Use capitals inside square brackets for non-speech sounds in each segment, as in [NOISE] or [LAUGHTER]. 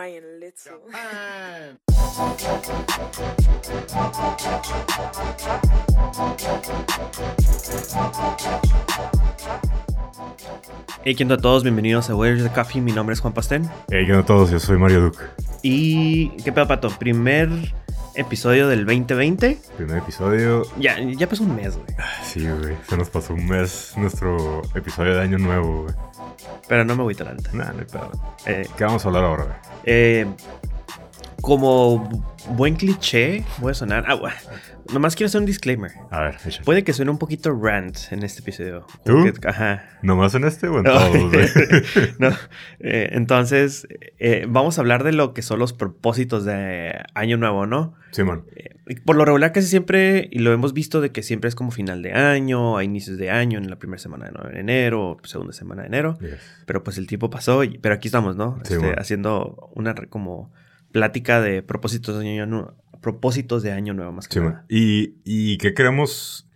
Brian Little. Hey, ¿qué onda a todos? Bienvenidos a Where's the Coffee. Mi nombre es Juan Pastén. Hey, ¿qué onda a todos? Yo soy Mario Duke. Y... ¿Qué pedo, Pato? Primer episodio del 2020. Primer episodio. Ya, ya pasó un mes, güey. Sí, güey. Se nos pasó un mes nuestro episodio de Año Nuevo, güey. Pero no me voy tan alta. Nah, no hay pedo. Eh, ¿Qué vamos a hablar ahora, güey? eh, como buen cliché, voy a sonar... Ah, nomás quiero hacer un disclaimer. A ver, échale. Puede que suene un poquito rant en este episodio. ¿Tú? Que- ajá. ¿Nomás en este o en No. todos, güey? [LAUGHS] No, eh, entonces, eh, vamos a hablar de lo que son los propósitos de Año Nuevo, ¿no? Simón. Eh, por lo regular casi siempre, y lo hemos visto de que siempre es como final de año, a inicios de año, en la primera semana de enero, segunda semana de enero, Yes. pero pues el tiempo pasó, y- pero aquí estamos, ¿no? Sí, Este, haciendo una como plática de propósitos de año, nu- propósitos de año nuevo más que nada. ¿Y, ¿Y qué queremos?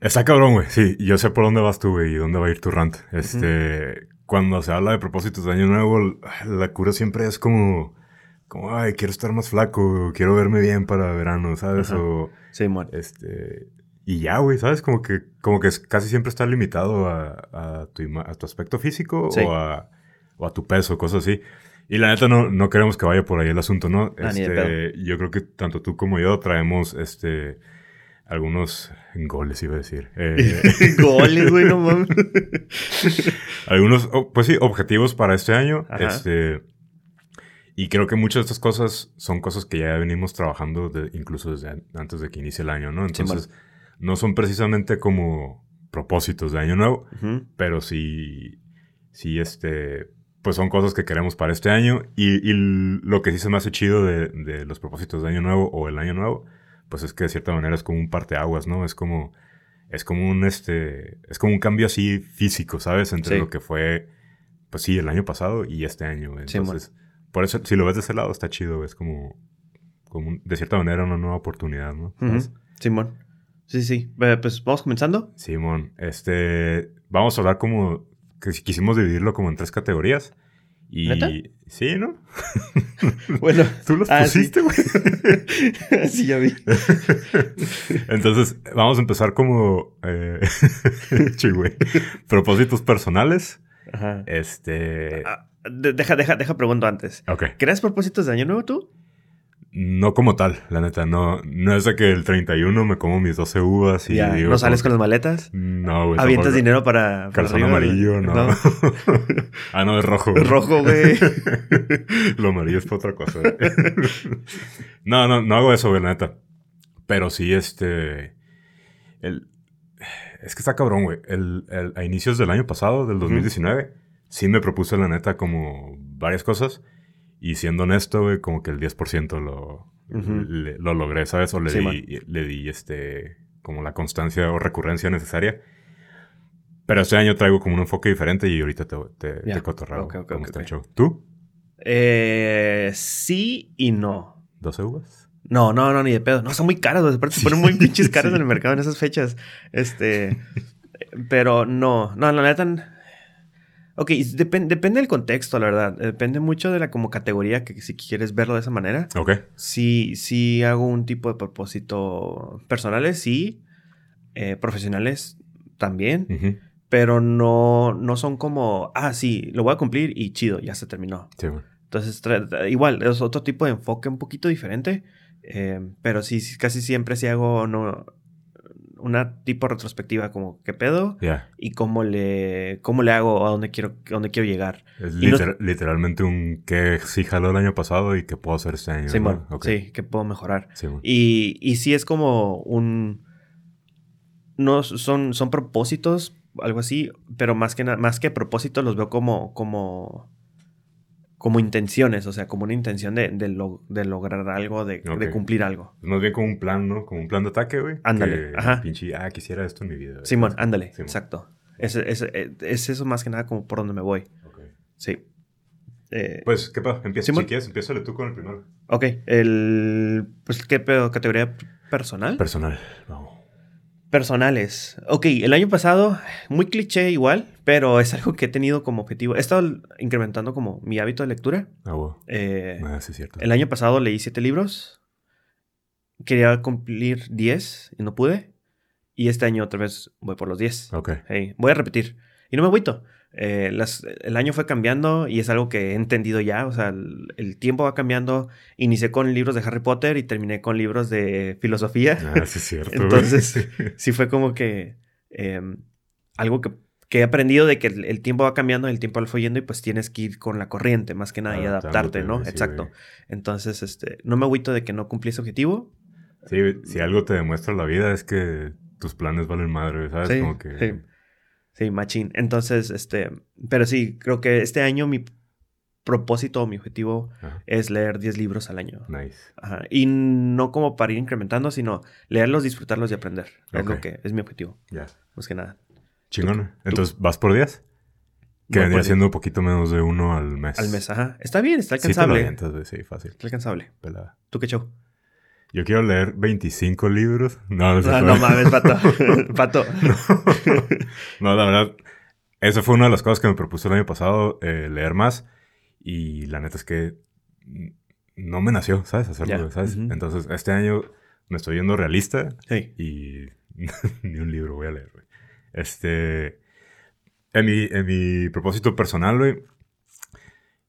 Está cabrón, güey. Sí, yo sé por dónde vas tú, güey, y dónde va a ir tu rant. Este, cuando se habla de propósitos de año nuevo, la cura siempre es como, como, ay, quiero estar más flaco, quiero verme bien para verano, ¿sabes? O, Sí, mon. este, y ya, güey, ¿sabes? Como que, como que casi siempre está limitado a, a tu, a tu aspecto físico Sí. o, a, o a tu peso, cosas así. Y la neta no, no queremos que vaya por ahí el asunto, ¿no? Ah, Este, yo creo que tanto tú como yo traemos este algunos goles, iba a decir. Eh, [LAUGHS] Goles, güey, no mames. [LAUGHS] algunos, oh, pues sí, objetivos para este año. Ajá. Este, y creo que muchas de estas cosas son cosas que ya venimos trabajando de- incluso desde an- antes de que inicie el año, ¿no? Entonces, no son precisamente como propósitos de año nuevo, pero sí, sí, este, pues son cosas que queremos para este año. Y, y lo que sí se me hace chido de, de los propósitos de año nuevo o el año nuevo, pues es que de cierta manera es como un parteaguas, ¿no? Es como, es como un, este, es como un cambio así físico, ¿sabes? Entre Sí. lo que fue, pues sí, el año pasado y este año. Sí, Entonces, por eso, si lo ves de ese lado, está chido, es como, como un- de cierta manera una nueva oportunidad, ¿no? Simón. Sí, sí. Pues vamos comenzando. Simón, este, vamos a hablar como, que si quisimos dividirlo como en tres categorías. Y ¿Neta? sí, ¿no? [LAUGHS] Bueno. Tú los Ah, pusiste, güey. [LAUGHS] sí, ya vi. [LAUGHS] Entonces, vamos a empezar como, eh, propósitos personales. Ajá. Este, Ah, de- deja, deja, deja pregunto antes. ok. ¿Creas propósitos de año nuevo tú? No como tal, la neta, no, no es de que el 31 me como mis 12 uvas y ya, digo ¿No sales con como las maletas? No, güey. ¿Avientas tampoco. dinero para... para Calzón arriba? amarillo, no. [LAUGHS] ah, no, es rojo. güey. Rojo, güey. [LAUGHS] Lo amarillo es para otra cosa. [LAUGHS] no, no, no hago eso, güey, la neta. Pero sí, este. El, es que está cabrón, güey. El, el- a inicios del año pasado, del 2019, sí me propuse, la neta, como varias cosas. Y siendo honesto, güey, como que el 10% lo, le- lo logré, ¿sabes? O le Sí, di, le di, este, como la constancia o recurrencia necesaria. Pero este año traigo como un enfoque diferente y ahorita te, te, Ya. te cotorreo Ok, ok, cómo ok, está el ok. show. ¿Tú? Eh, sí y no. ¿12 uvas? No, no, no, ni de pedo. No, son muy caros. güey. Aparte se ponen muy [LAUGHS] pinches caros Sí. en el mercado en esas fechas. Este... [LAUGHS] pero no. No, la neta... Ok, y depen- depende del contexto, la verdad. Depende mucho de la como categoría que si quieres verlo de esa manera. Ok. Sí, sí hago un tipo de propósito personales, sí. Eh, profesionales también. Pero no, no son como, ah, sí, lo voy a cumplir y chido, ya se terminó. Sí, güey. Entonces, igual, es otro tipo de enfoque un poquito diferente. eh, pero sí, sí, casi siempre sí hago no, una tipo retrospectiva como qué pedo y cómo le, cómo le hago a dónde quiero, a dónde quiero llegar. Es no- literalmente un que sí jaló el año pasado y que puedo hacer este año. Sí, ¿no? sí, que puedo mejorar. Sí. Y, y sí es como un... No, son, son propósitos, algo así, pero más que, más que propósitos los veo como, como, como intenciones, o sea, como una intención de, de, lo- de lograr algo, de, de cumplir algo. Más bien como un plan, ¿no? Como un plan de ataque, güey. Ándale, Que ajá. Pinche, ah, quisiera esto en mi vida. Simón, ándale, Simón. exacto. Es, es, es- es eso más que nada como por donde me voy. Ok. Sí. Eh, Pues, ¿qué pasa? Empieza, Simón. si quieres, empiézale tú con el primero. ok, el... Pues, ¿qué pedo? ¿Categoría personal? Personal. Vamos. Personales. Ok, el año pasado, muy cliché igual, pero es algo que he tenido como objetivo. He estado incrementando como mi hábito de lectura. Ah, wow. Eh, Ah, sí, cierto. el año pasado leí siete libros. Quería cumplir 10 y no pude. Y este año otra vez voy por los 10. Ok. Hey, voy a repetir. Y no me agüito. Eh, las- el año fue cambiando y es algo que he entendido ya. O sea, el, el tiempo va cambiando. Inicié con libros de Harry Potter y terminé con libros de filosofía. Ah, sí, es cierto. [LAUGHS] Entonces, [LAUGHS] sí fue como que eh, algo que, que he aprendido de que el, el tiempo va cambiando, el tiempo lo fue yendo y pues tienes que ir con la corriente más que nada y adaptarte, ¿no? sí, Exacto. güey. Entonces, este, no me agüito de que no cumplí ese objetivo. Sí, si algo te demuestra la vida es que tus planes valen madre, ¿sabes? Sí, Como que... sí. Sí, machín. Entonces, este, pero sí, creo que este año mi propósito o mi objetivo Ajá. es leer 10 libros al año. Nice. Ajá. Y no como para ir incrementando, sino leerlos, disfrutarlos y aprender. Es lo que es mi objetivo, Ya. más que nada. Chingón. Entonces, ¿vas por días? Que Voy vendría siendo un poquito menos de uno al mes. Al mes, ajá. Está bien, está Sí, te lo alcanzable. avientas, güey, sí, fácil. está alcanzable. Pelada. ¿Tú qué show? Yo quiero leer 25 libros. No, no, se Ah, no mames, [LAUGHS] pato. pato. [LAUGHS] [LAUGHS] No, la verdad, esa fue una de las cosas que me propuse el año pasado, eh, leer más. Y la neta es que no me nació, ¿sabes? Hacerlo. Entonces, este año me estoy yendo realista y ni un libro voy a leer, güey. Este, en mi, en mi propósito personal, güey,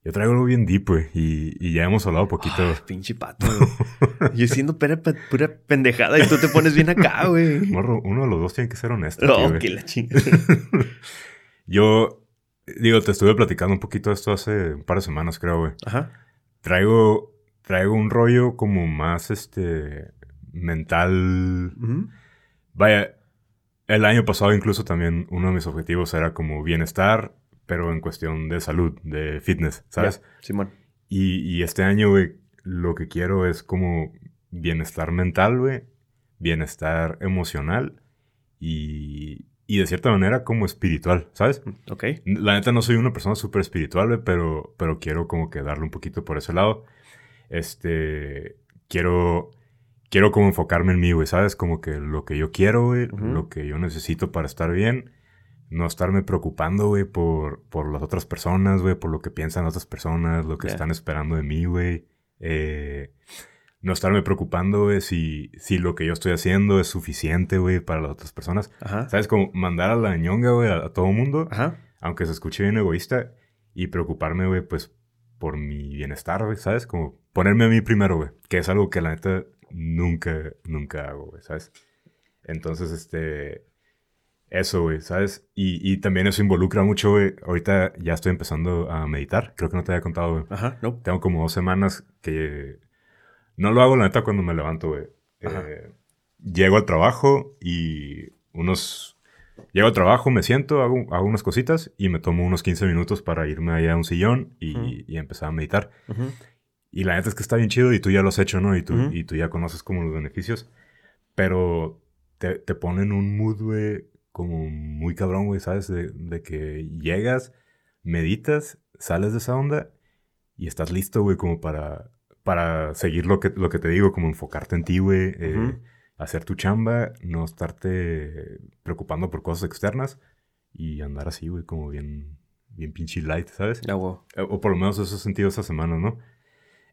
yo traigo algo bien deep, güey, y, y ya hemos hablado poquito. Ay, pinche pato. güey. Yo siendo pura, pura pendejada y tú te pones bien acá, [LAUGHS] güey. Morro, uno de los dos tiene que ser honesto. No, tío, que la chingada. [LAUGHS] Yo, digo, te estuve platicando un poquito de esto hace un par de semanas, creo, güey. Ajá. Traigo, traigo un rollo como más, este, mental. Vaya, el año pasado incluso también uno de mis objetivos era como bienestar, pero en cuestión de salud, de fitness, ¿sabes? Ya, Simón. Y, y este año, güey, lo que quiero es como bienestar mental, güey, bienestar emocional y, y de cierta manera como espiritual, ¿sabes? Ok. La neta no soy una persona súper espiritual, güey, pero, pero quiero como que darle un poquito por ese lado. Este, quiero, quiero como enfocarme en mí, güey, ¿sabes? Como que lo que yo quiero, güey, Ujú. lo que yo necesito para estar bien. No estarme preocupando, güey, por, por las otras personas, güey, por lo que piensan otras personas, lo que están esperando de mí, güey. Eh, no estarme preocupando, güey, si, si lo que yo estoy haciendo es suficiente, güey, para las otras personas. Ajá. ¿Sabes? Como mandar a la ñonga, güey, a, a todo mundo Ajá. aunque se escuche bien egoísta, y preocuparme, güey, pues por mi bienestar, güey, ¿sabes? Como ponerme a mí primero, güey, que es algo que la neta nunca, nunca hago, güey, ¿sabes? Entonces, este, eso, güey, ¿sabes? Y, y también eso involucra mucho, güey, ahorita ya estoy empezando a meditar, creo que no te había contado, güey. Ajá. No. Tengo como dos semanas que no lo hago, la neta, cuando me levanto, güey. Eh, llego al trabajo y unos... Llego al trabajo, me siento, hago, hago unas cositas y me tomo unos 15 minutos para irme allá a un sillón y, Ujú. y empezar a meditar. Ujú. Y la neta es que está bien chido y tú ya lo has hecho, ¿no? Y tú, Ujú. y tú ya conoces como los beneficios. Pero te, te ponen un mood, güey, como muy cabrón, güey, ¿sabes? De, de que llegas, meditas, sales de esa onda y estás listo, güey, como para, para seguir lo que, lo que te digo, como enfocarte en ti, güey. eh, Ujú. hacer tu chamba, no estarte preocupando por cosas externas y andar así, güey, como bien, bien pinche light, ¿sabes? Wow. Eh, O por lo menos eso he sentido esta semana, ¿no?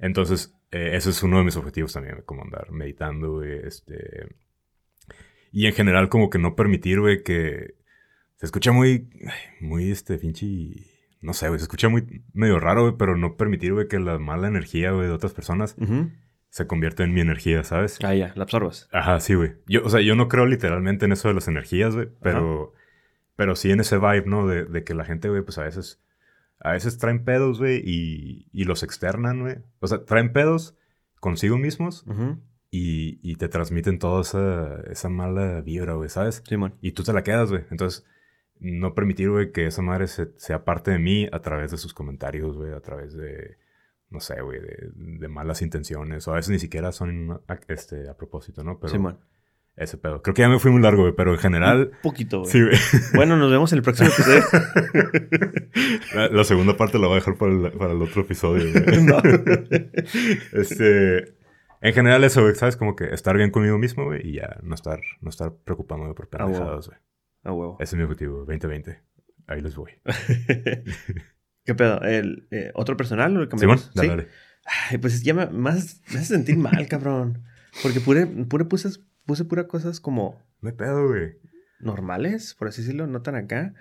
Entonces, eh, ese es uno de mis objetivos también, como andar meditando, güey, este... Y en general como que no permitir, güey, que... Se escucha muy, muy, este, pinche... No sé, güey, se escucha muy medio raro, güey, pero no permitir, güey, que la mala energía, güey, de otras personas se convierta en mi energía, ¿sabes? Ah, ya. La absorbas. Ajá, sí, güey. Yo, o sea, yo no creo literalmente en eso de las energías, güey, pero, pero sí en ese vibe, ¿no? De, de que la gente, güey, pues a veces, a veces traen pedos, güey, y, y los externan, güey. O sea, traen pedos consigo mismos Ujú. Y, y te transmiten toda esa, esa mala vibra, güey, ¿sabes? Simón. Y tú te la quedas, güey. Entonces, no permitir, güey, que esa madre se- sea parte de mí a través de sus comentarios, güey, a través de, no sé, güey, de, de malas intenciones. O a veces ni siquiera son a, este, a propósito, ¿no? Pero Simón. ese pedo. Creo que ya me fui muy largo, güey, pero en general... Un poquito, güey. Sí, güey. [LAUGHS] Bueno, nos vemos en el próximo episodio. La, [LAUGHS] la segunda parte la voy a dejar para el, para el otro episodio, güey. [LAUGHS] No. Este... En general eso, güey, ¿sabes? Como que estar bien conmigo mismo, güey, y ya no estar, no estar preocupándome por pendejadas, güey. Huevo. Ese es mi objetivo, 2020. Ahí les voy. [LAUGHS] ¿Qué pedo? ¿El, eh, ¿Otro personal o el Simón, cambiamos? dale, ¿Sí? dale. Ay, pues ya me, más, me hace sentir mal, cabrón. Porque pure, pure puse, puse pura cosas como No hay pedo, güey. normales, por así decirlo, no tan acá.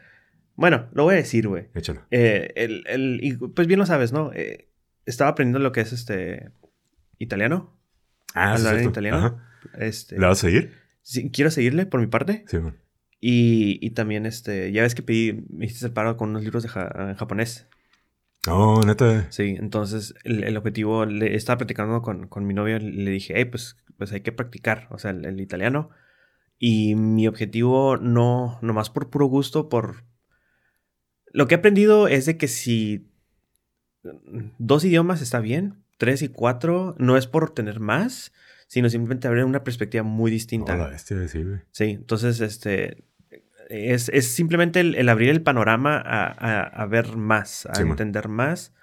Bueno, lo voy a decir, güey. Échalo. Eh, el, el- y pues bien lo sabes, ¿no? Eh, estaba aprendiendo lo que es este italiano. Ah, ¿Hablar en italiano? Ajá. Este, ¿Le vas a seguir? sí, quiero seguirle por mi parte. Sí, man. Y, y también, este, ya ves que pedí, me hiciste el paro con unos libros de ja- en japonés. No, neta. Sí, entonces el, el objetivo, le estaba platicando con, con mi novio, le dije, hey, pues, pues hay que practicar, o sea, el, el italiano. Y mi objetivo no, nomás por puro gusto, por... Lo que he aprendido es de que si dos idiomas está bien, tres y cuatro, no es por tener más, sino simplemente abrir una perspectiva muy distinta. Hola, bestia, sí. Sí, entonces, este, es, es simplemente el, el abrir el panorama a, a- a ver más, a Sí, man. entender más.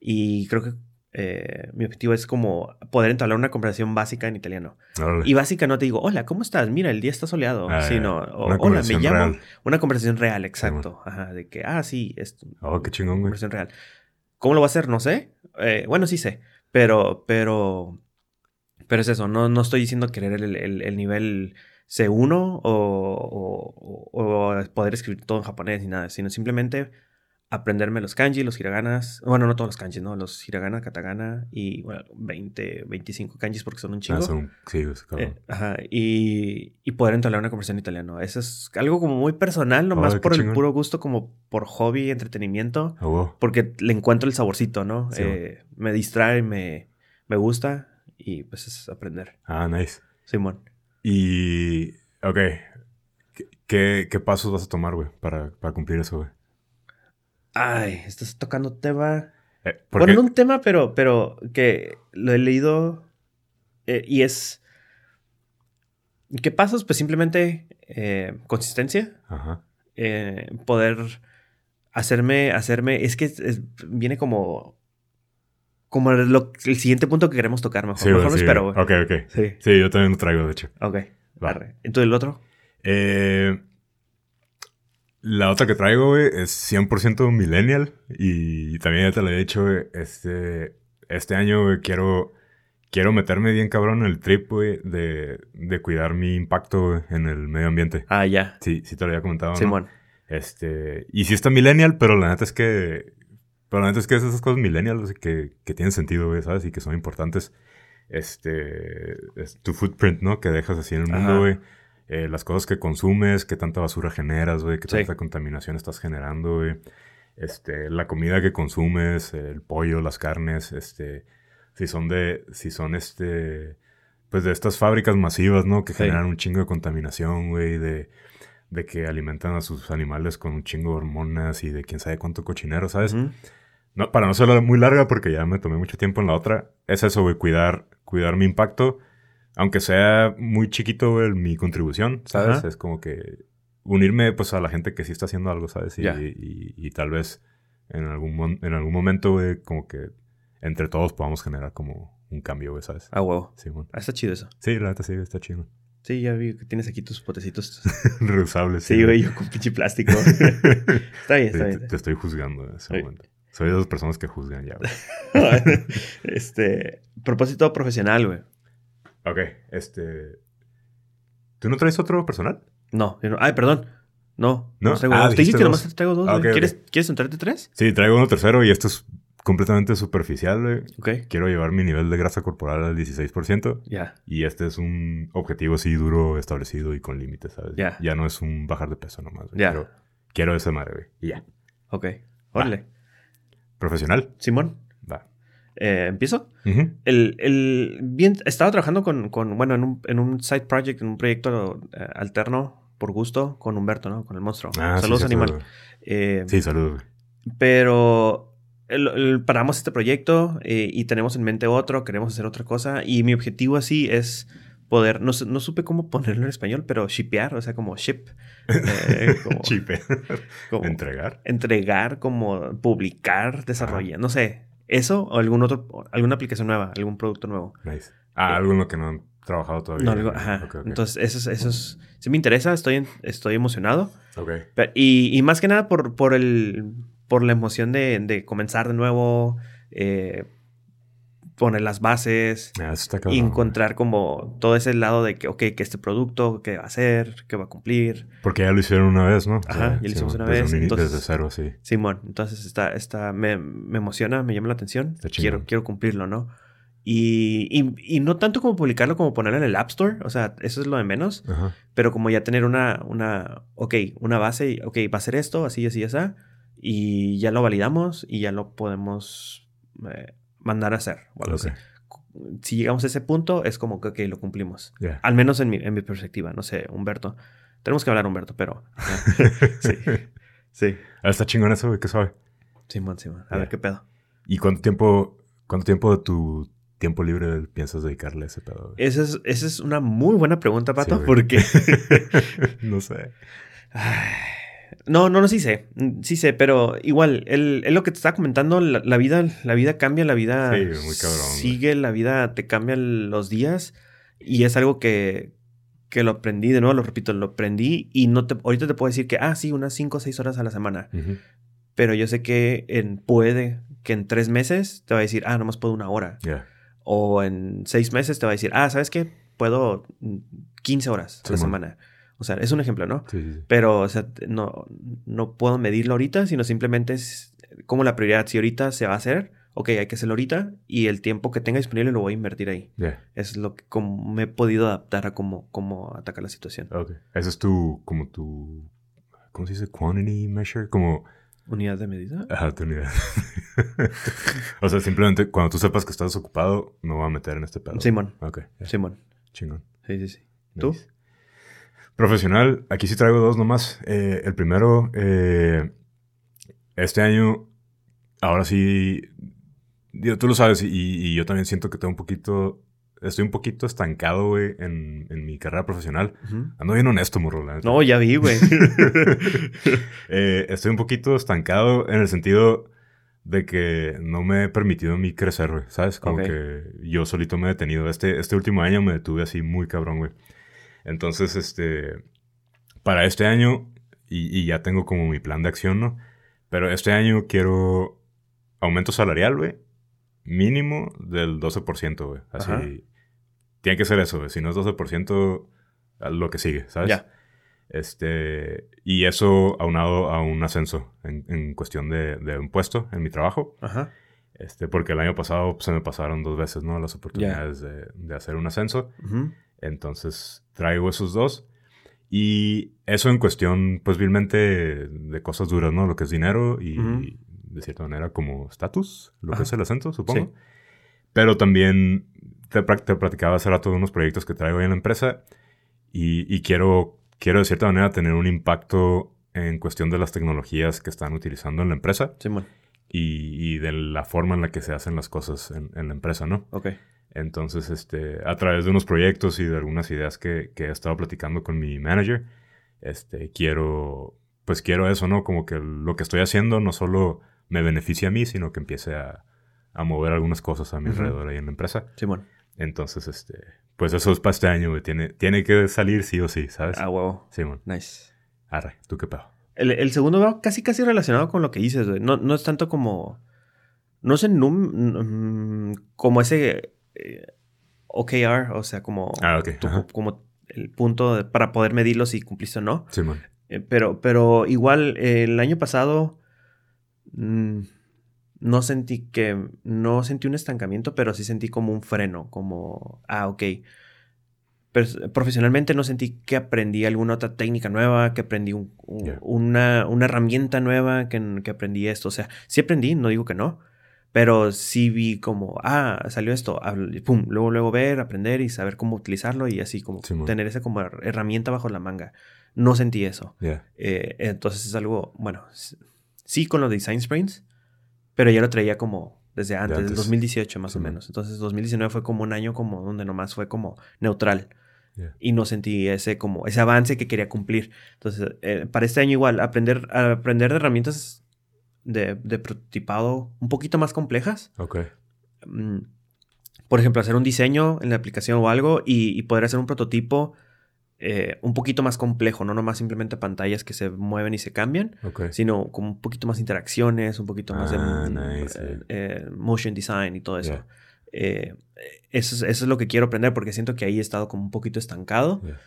Y creo que eh, mi objetivo es como poder entablar una conversación básica en italiano. Y básica no te digo, hola, ¿cómo estás? Mira, el día está soleado. Ah, sino, o, una hola, me llamo. real. Una conversación real, exacto. Ajá, de que, ah, sí, es Oh, qué chingón, güey. conversación real. ¿Cómo lo va a hacer? No sé. Eh, bueno, sí sé. Pero, pero, pero es eso. No, no estoy diciendo querer el, el- el nivel C1 o, o- o- o poder escribir todo en japonés ni nada, sino simplemente aprenderme los kanji, los hiraganas. Bueno, no todos los kanjis, ¿no? Los hiragana, katakana y, bueno, 20, 25 kanjis porque son un chingo. Ah, son... Sí, cabrón. Eh, ajá, y, y poder entablar una conversación en italiano. Eso es algo como muy personal, nomás qué por el chingón. puro gusto, como por hobby, entretenimiento. Ah, wow. Porque le encuentro el saborcito, ¿no? Sí, Eh, me distrae, me, me gusta y pues es aprender. Ah, nice. Simón. Y... Ok. ¿Qué, qué, qué pasos vas a tomar, güey, para, para cumplir eso, güey? Ay, estás tocando tema. Eh, porque... Bueno, no un tema, pero, pero que lo he leído eh, y es. ¿Qué pasos? Pues simplemente eh, consistencia. Ajá. eh, poder hacerme, hacerme, es que es- viene como, como lo- el siguiente punto que queremos tocar, mejor, Sí, mejor me sí. espero, güey. Ok, ok. Sí, Sí, yo también lo traigo, de hecho. ok, Va. arre. Entonces el otro, Eh, la otra que traigo, güey, es 100% millennial. Y también ya te lo he dicho, güey, este, este año, güey, quiero, quiero meterme bien cabrón en el trip, güey, de, de cuidar mi impacto güey, en el medio ambiente. ah, ya, Sí, sí te lo había comentado, ¿no? Simón, Este, y sí está millennial, pero la neta es que, pero la neta es que es esas cosas millennials que, que tienen sentido, güey, ¿sabes? Y que son importantes. Este, es tu footprint, ¿no? Que dejas así en el Ajá. mundo, güey. Eh, las cosas que consumes, qué tanta basura generas, güey, qué Sí. tanta contaminación estás generando, güey. Este, la comida que consumes, el pollo, las carnes, este, si son de, si son este, pues de estas fábricas masivas, ¿no? Que Sí. generan un chingo de contaminación, güey, de, de que alimentan a sus animales con un chingo de hormonas y de quién sabe cuánto cochinero, ¿sabes? No, para no ser muy larga, porque ya me tomé mucho tiempo en la otra, es eso, güey, cuidar, cuidar mi impacto, aunque sea muy chiquito, güey, mi contribución, ¿sabes? Ajá. Es como que unirme, pues, a la gente que sí está haciendo algo, ¿sabes? Y, y- y tal vez en algún, en algún momento, güey, como que entre todos podamos generar como un cambio, güey, ¿sabes? ah, huevo, Sí, bueno. ah, está chido eso. Sí, la neta sí, está chido. Sí, ya vi que tienes aquí tus potecitos. [LAUGHS] Reusable, Sí, güey, yo con pinche plástico. [LAUGHS] está bien, está bien. te estoy juzgando en ese momento. Soy de esas personas que juzgan ya, güey. [LAUGHS] este, propósito profesional, güey. Ok, este... ¿Tú no traes otro personal? No, no- ay, perdón. No, ¿No? no traigo Ah, dos. Te dijiste nomás traigo dos. Ah. ¿Quieres, ¿Quieres entrarte tres? Sí, traigo uno tercero y esto es completamente superficial, güey. Ok, Quiero llevar mi nivel de grasa corporal al 16%. ya. Y este es un objetivo así duro, establecido y con límites, ¿sabes? Ya. Ya no es un bajar de peso nomás. Ya. Quiero, quiero esa madre, güey. Ya. Ok. Órale. Profesional. Simón. Eh, ¿empiezo? El, el, bien, estaba trabajando con, con bueno, en un, en un side project, en un proyecto eh, alterno, por gusto, con Humberto, ¿no? Con el monstruo. Ah, Saludos, sí, animal. Eh, Sí, saludos, güey. Pero el- paramos este proyecto eh, y tenemos en mente otro, queremos hacer otra cosa. Y mi objetivo así es poder, no, no supe cómo ponerlo en español, pero shipear, o sea, como ship. eh, [LAUGHS] como, Chipe. como Entregar. entregar, como publicar, desarrollar, no sé. Eso o algún otro, alguna aplicación nueva, algún producto nuevo. Nice. Ah, lo que no han trabajado todavía. No, algo- ajá. Entonces, eso es, eso es, sí me interesa, estoy, estoy emocionado. Ok. Pe- Y, y más que nada por, por, el, por la emoción de, de comenzar de nuevo, eh, poner las bases, Ah, y encontrar como todo ese lado de que, ok, que este producto, qué va a hacer, qué va a cumplir. Porque ya lo hicieron una vez, ¿no? O Ajá, ya lo hicimos una vez, un entonces- Desde cero, sí. Simón, entonces está, está, me, me emociona, me llama la atención. Está Quiero, quiero cumplirlo, ¿no? Y, y, y no tanto como publicarlo como ponerlo en el App Store, o sea, eso es lo de menos, Ajá. pero como ya tener una, una, ok, una base, y, ok, va a ser esto, así, así, así, y ya lo validamos y ya lo podemos eh, mandar a hacer. o algo así. Si llegamos a ese punto, es como que, lo cumplimos. Ya. Al menos en mi, en mi perspectiva, no sé, Humberto. Tenemos que hablar, Humberto, pero... [LAUGHS] sí, sí. Ah, está chingón eso, güey. ¿Qué sabe? Simón, Simón. A ver qué pedo. ¿Y cuánto tiempo, cuánto tiempo de tu tiempo libre piensas dedicarle a ese pedo? güey? Esa es, esa es una muy buena pregunta, Pato, porque... [LAUGHS] no sé. Ay, No, no, no, sí sé. Mm, Sí sé, pero igual, él, él lo que te está comentando, la, la vida, la vida cambia, la vida Sí, muy cabrón, sigue, la vida te cambia los días y es algo que, que lo aprendí, de nuevo lo repito, lo aprendí y no te, ahorita te puedo decir que, ah, sí, unas 5 o 6 horas a la semana, Ujú. pero yo sé que en, puede que en 3 meses te va a decir, ah, nomás puedo una hora. Ya. O en 6 meses te va a decir, ah, ¿sabes qué? Puedo mm, 15 horas a la Simón. semana. O sea, es un ejemplo, ¿no? Sí, sí. Pero, o sea, no, no puedo medirlo ahorita, sino simplemente es como la prioridad. Si ahorita se va a hacer, ok, hay que hacerlo ahorita y el tiempo que tenga disponible lo voy a invertir ahí. Ya. Es lo que como me he podido adaptar a cómo, cómo atacar la situación. Ok. Ese es tu, como tu, ¿cómo se dice? Quantity measure. Como, Unidad de medida. ajá, tu unidad. [LAUGHS] o sea, simplemente cuando tú sepas que estás ocupado, me voy a meter en este pedo. Simón, Ok. Simón. Chingón. Sí, sí, sí. ¿Tú? Profesional, aquí sí traigo dos nomás. Eh, el primero, eh, este año, ahora sí, digo, tú lo sabes y, y yo también siento que tengo un poquito, estoy un poquito estancado, güey, en, en mi carrera profesional. Ujú. Ando bien honesto, morro. No, ya vi, güey. [LAUGHS] Eh, estoy un poquito estancado en el sentido de que no me he permitido a mí crecer, güey. ¿Sabes? Como que yo solito me he detenido. Este, este último año me detuve así muy cabrón, güey. Entonces, este. Para este año, y, y ya tengo como mi plan de acción, ¿no? Pero este año quiero aumento salarial, güey. Mínimo del 12%, güey. Así. Ajá. Tiene que ser eso, güey. Si no es 12%, a lo que sigue, ¿sabes? Ya. Este, y eso aunado a un ascenso en, en cuestión de, de un puesto en mi trabajo. Ajá. Este, porque el año pasado pues, se me pasaron dos veces, ¿no? Las oportunidades de, de hacer un ascenso. Ujú. Entonces traigo esos dos. Y eso en cuestión, pues, vilmente de cosas duras, ¿no? Lo que es dinero y, de cierta manera, como estatus, lo Ajá. que es el acento, supongo. Sí. Pero también te, te platicaba hace rato de unos proyectos que traigo ahí en la empresa y, y quiero, quiero de cierta manera tener un impacto en cuestión de las tecnologías que están utilizando en la empresa y de la forma en la que se hacen las cosas en, en la empresa, ¿no? Ok. Entonces, este, a través de unos proyectos y de algunas ideas que, que he estado platicando con mi manager, este, quiero, pues quiero eso, ¿no? Como que lo que estoy haciendo no solo me beneficia a mí, sino que empiece a, a mover algunas cosas a mi alrededor ahí en la empresa. Simón. Entonces, este, pues eso es para este año, güey. Tiene, tiene que salir sí o sí, ¿sabes? Ah, huevo. Simón, Nice. arre, ¿tú qué pedo? El, el segundo va casi casi relacionado con lo que dices, güey. No, no es tanto como. No en num, mm, como ese eh, OKR, o sea, como, Ah, ok, tu- como el punto de- para poder medirlo si cumpliste o no. Simón, Eh, pero, pero igual, eh, el año pasado mm, no sentí que. No sentí un estancamiento, pero sí sentí como un freno, como. Ah, ok. Pers- profesionalmente no sentí que aprendí alguna otra técnica nueva, que aprendí un- un- Ya. una, una herramienta nueva, que, que aprendí esto. O sea, sí aprendí, no digo que no, pero sí vi como, ah, salió esto, pum, luego, luego ver, aprender y saber cómo utilizarlo y así como Simón. tener esa como her- herramienta bajo la manga. No sentí eso. ya. Eh, entonces es algo, bueno, sí con los design sprints, pero ya lo traía como desde antes, del antes. 2018 más o Simón. menos. Entonces 2019 fue como un año como donde nomás fue como neutral Ya. y no sentí ese como ese avance que quería cumplir. Entonces, eh, para este año igual aprender aprender de herramientas de, de prototipado un poquito más complejas. Ok. Mm, por ejemplo, hacer un diseño en la aplicación o algo y, y poder hacer un prototipo eh, un poquito más complejo, no nomás simplemente pantallas que se mueven y se cambian, sino con un poquito más interacciones, un poquito más Ah, de nice, eh, yeah. eh, motion design y todo eso. Yeah. Eh, eso, es, eso es lo que quiero aprender porque siento que ahí he estado como un poquito estancado. Yeah.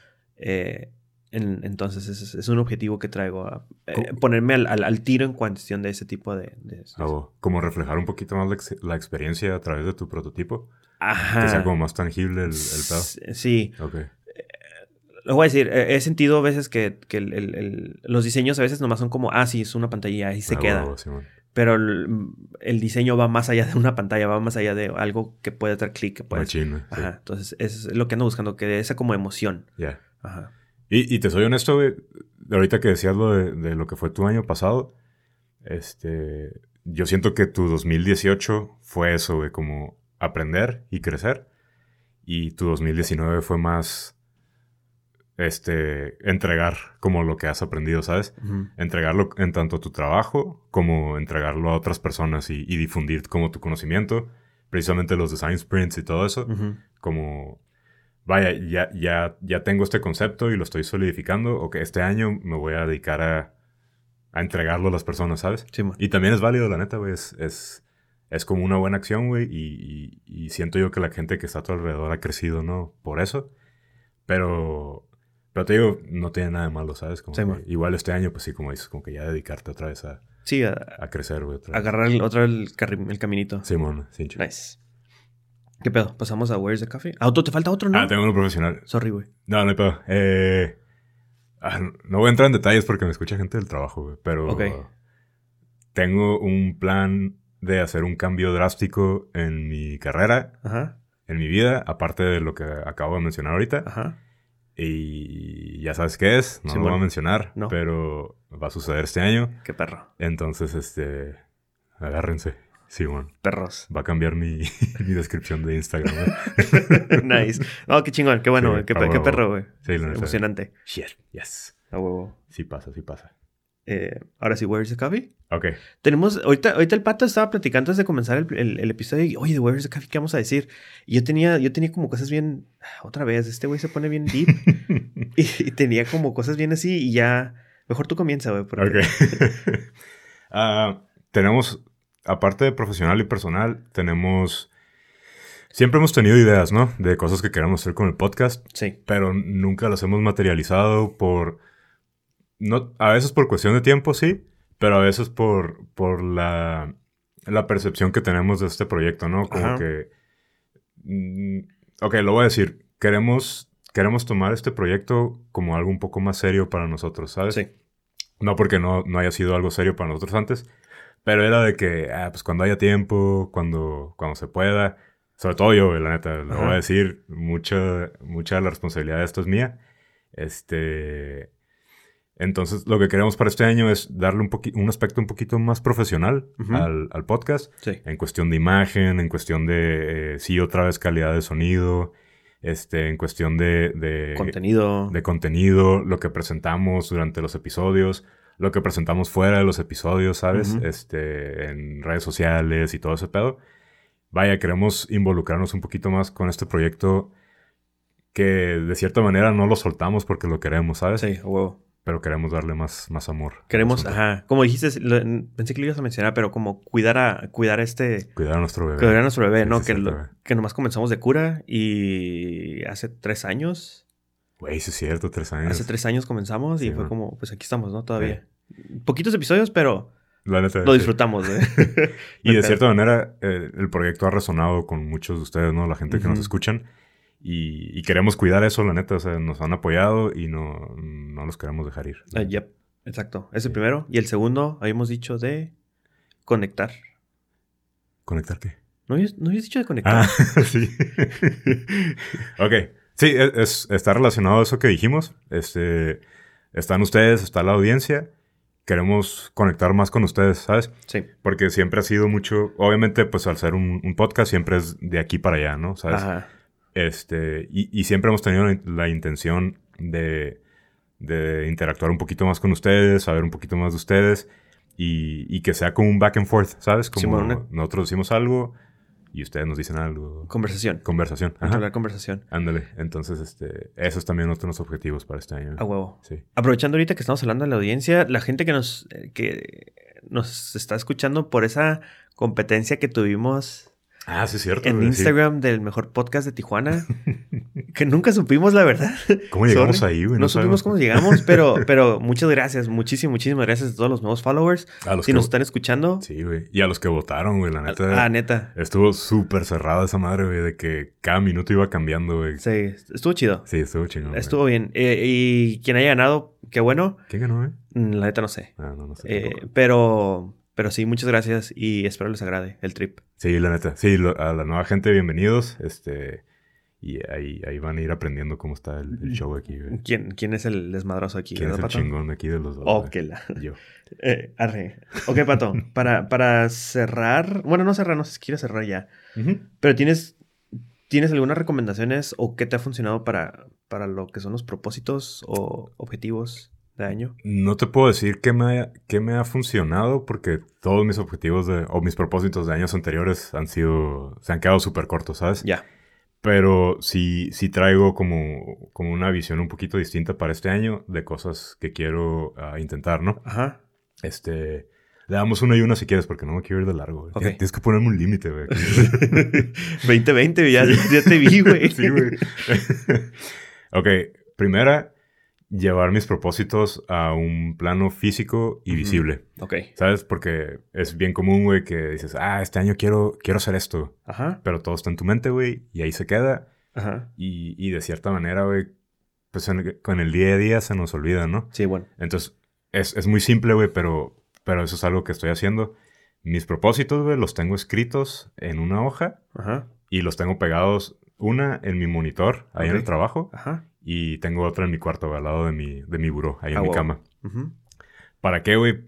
Eh, en- entonces es, es un objetivo que traigo, a, eh, ponerme al, al- al tiro en cuestión de ese tipo de... de- Ah, como reflejar un poquito más la, ex- la experiencia a través de tu prototipo. Ajá. Que sea como más tangible el, el pedo. Sí, Ok. lo voy a decir, eh, he sentido a veces que, el- los diseños a veces nomás son como, ah, sí, es una pantalla, ahí se Ah, queda. Pero el, diseño va más allá de una pantalla, va más allá de algo que puede dar clic, que puede... Machín, güey, sí. Ajá, entonces eso es lo que ando buscando, que esa como emoción. Ya. Ajá. Y, y te soy honesto, güey. Ahorita que decías lo de, de lo que fue tu año pasado, este, yo siento que tu 2018 fue eso, güey, como aprender y crecer. Y tu 2019 fue más, este, entregar como lo que has aprendido, ¿sabes? Ujú. Entregarlo en tanto tu trabajo como entregarlo a otras personas y, y difundir como tu conocimiento. Precisamente los design sprints y todo eso Ujú. como, vaya, ya, ya, ya tengo este concepto y lo estoy solidificando, o que este año me voy a dedicar a, a entregarlo a las personas, ¿sabes? Sí. Y también es válido, la neta, güey, es, es, es como una buena acción, güey, y, y- y siento yo que la gente que está a tu alrededor ha crecido, ¿no? Por eso. Pero, pero te digo, no tiene nada de malo, ¿sabes? Como Sí, que igual este año, pues sí, como dices, como que ya dedicarte otra vez a, Sí, a- a crecer, güey, agarrar el, otra vez el, el caminito. Simón, sí. Nice. ¿Qué pedo? ¿Pasamos a Where's the Coffee? Auto, ¿te falta otro, no? Ah, tengo uno profesional. Sorry, güey. No, no hay pedo. Eh, ah, no voy a entrar en detalles porque me escucha gente del trabajo, güey. Pero tengo un plan de hacer un cambio drástico en mi carrera, Ajá, en mi vida, aparte de lo que acabo de mencionar ahorita. ajá. Y ya sabes qué es, no Sí, lo voy a mencionar, No. pero va a suceder este año. Qué perro. Entonces, este, agárrense. Sí, bueno, Perros. va a cambiar mi, [LAUGHS] mi descripción de Instagram. güey. [LAUGHS] nice. No, qué chingón. Qué bueno, Sí. Qué, perro, güey. Sí, neta. Emocionante. Shit, yes. A huevo. Sí pasa, sí pasa. Eh, ahora sí, Where's the Coffee? Ok. Tenemos, ahorita, ahorita el pato estaba platicando antes de comenzar el, el- el episodio y, oye, de Where's the Coffee, ¿qué vamos a decir? Y yo tenía, yo tenía como cosas bien, otra vez, este güey se pone bien deep [LAUGHS] y, y tenía como cosas bien así y ya, mejor tú comienza, güey. porque- Ok. Ah, tenemos, aparte de profesional y personal, tenemos... Siempre hemos tenido ideas, ¿no? De cosas que queremos hacer con el podcast, Sí, pero nunca las hemos materializado por... No, a veces por cuestión de tiempo, sí, pero a veces por, por la, la percepción que tenemos de este proyecto, ¿no? Como Ajá. que... mm, ok, lo voy a decir. Queremos, queremos tomar este proyecto como algo un poco más serio para nosotros, ¿sabes? sí. No porque no, no haya sido algo serio para nosotros antes, pero era de que, ah, pues cuando haya tiempo, cuando, cuando se pueda, sobre todo yo, la neta, lo Ajá. voy a decir, mucha, mucha de la responsabilidad de esto es mía. Este, entonces, lo que queremos para este año es darle un, un aspecto un poquito más profesional al, al podcast, Sí. en cuestión de imagen, en cuestión de, eh, sí, otra vez calidad de sonido, este, en cuestión de... de Contenido. de contenido, lo que presentamos durante los episodios, lo que presentamos fuera de los episodios, ¿sabes? Ujú. Este, en redes sociales y todo ese pedo. Vaya, queremos involucrarnos un poquito más con este proyecto que de cierta manera no lo soltamos porque lo queremos, ¿sabes? Sí, a huevo. Pero queremos darle más, más amor. Queremos, ajá, como dijiste, lo- pensé que lo ibas a mencionar, pero como cuidar a, cuidar este, Cuidar a nuestro bebé. cuidar a nuestro bebé, Sí, ¿no? sí, que, lo- güey. que nomás comenzamos de cura y hace tres años, Güey, sí es cierto, tres años. hace tres años comenzamos y Sí, fue man. como, pues aquí estamos, ¿no? Todavía. Poquitos episodios, pero La neta, lo sí. disfrutamos, ¿eh? [LAUGHS] Y de cierta manera, eh, el proyecto ha resonado con muchos de ustedes, ¿no? La gente que nos Ujú. escuchan. Y, y queremos cuidar eso, la neta. O sea, nos han apoyado y no, no los queremos dejar ir. Ah, yep, exacto. Es el primero. Y el segundo, habíamos dicho de conectar. ¿Conectar qué? ¿No habías, no habías dicho de conectar? Ah, [LAUGHS] sí. [LAUGHS] ok. Sí, es, es- está relacionado a eso que dijimos. Este, están ustedes, está la audiencia. Queremos conectar más con ustedes, ¿sabes? Sí. Porque siempre ha sido mucho... Obviamente, pues al ser un, un podcast, siempre es de aquí para allá, ¿no? ¿Sabes? Ajá. Este, y, y siempre hemos tenido la, la intención de, de interactuar un poquito más con ustedes, saber un poquito más de ustedes. y, y que sea como un back and forth, ¿sabes? Como una- nosotros decimos algo y ustedes nos dicen algo. Conversación. Conversación. Ajá. Entablar conversación. Ándale. Entonces, este, esos también otros los objetivos para este año. A huevo. Sí. Aprovechando ahorita que estamos hablando de la audiencia, la gente que nos, eh, que nos está escuchando por esa competencia que tuvimos Ah, sí, es cierto. en sí. Instagram del mejor podcast de Tijuana, que nunca supimos la verdad. ¿Cómo llegamos Sorry. ahí, güey? No, supimos cómo llegamos, pero, [LAUGHS] pero muchas gracias, muchísimas, muchísimas gracias a todos los nuevos followers. A los Si que... nos están escuchando, Sí, güey. Y a los que votaron, güey, la neta. ah, neta, Estuvo súper cerrada esa madre, güey, de que cada minuto iba cambiando, güey. Sí, sí, estuvo chido. estuvo chingón. güey. Estuvo bien. Eh, y quien haya ganado, qué bueno. ¿Quién ganó, güey? Mm, La neta no sé. Ah, no, no sé. Eh, pero, pero sí, muchas gracias y espero les agrade el trip. Sí, la neta. Sí, lo- a la nueva gente, bienvenidos. Este. Y ahí, ahí van a ir aprendiendo cómo está el, el show aquí, güey. ¿Quién, quién es el desmadroso aquí? ¿Quién es el Pato? chingón aquí de los dos? Oh, que la. Yo. [LAUGHS] Eh, arre. Ok, Pato. [LAUGHS] Para, para cerrar. Bueno, no cerrar, no sé si quieres cerrar ya. Pero tienes. ¿Tienes algunas recomendaciones o qué te ha funcionado para, para lo que son los propósitos o objetivos de año? No te puedo decir qué me, ha, qué me ha funcionado porque todos mis objetivos de, o mis propósitos de años anteriores han sido, se han quedado súper cortos, ¿sabes? Ya. Pero sí, sí traigo como, como una visión un poquito distinta para este año de cosas que quiero ah, intentar, ¿no? Ajá. Este, le damos una y una si quieres porque no me quiero ir de largo. güey. Ok. Tienes- Tienes que ponerme un límite, güey. [LAUGHS] 2020, ya, ya te vi, güey. [LAUGHS] sí, güey. [LAUGHS] ok, primera, llevar mis propósitos a un plano físico y visible. Ok. ¿Sabes? Porque es bien común, güey, que dices, ah, este año quiero, quiero hacer esto. Ajá. Pero todo está en tu mente, güey, y ahí se queda. Ajá. Y, y de cierta manera, güey, pues en- con el día a día se nos olvida, ¿no? Sí, bueno. Entonces, es, es muy simple, güey, pero, pero eso es algo que estoy haciendo. Mis propósitos, güey, los tengo escritos en una hoja Ajá. y los tengo pegados, una en mi monitor, ahí en el trabajo, Ajá. Y tengo otra en mi cuarto, al lado de mi, de mi buró, ahí en Ah, mi cama. ¿Para qué, güey?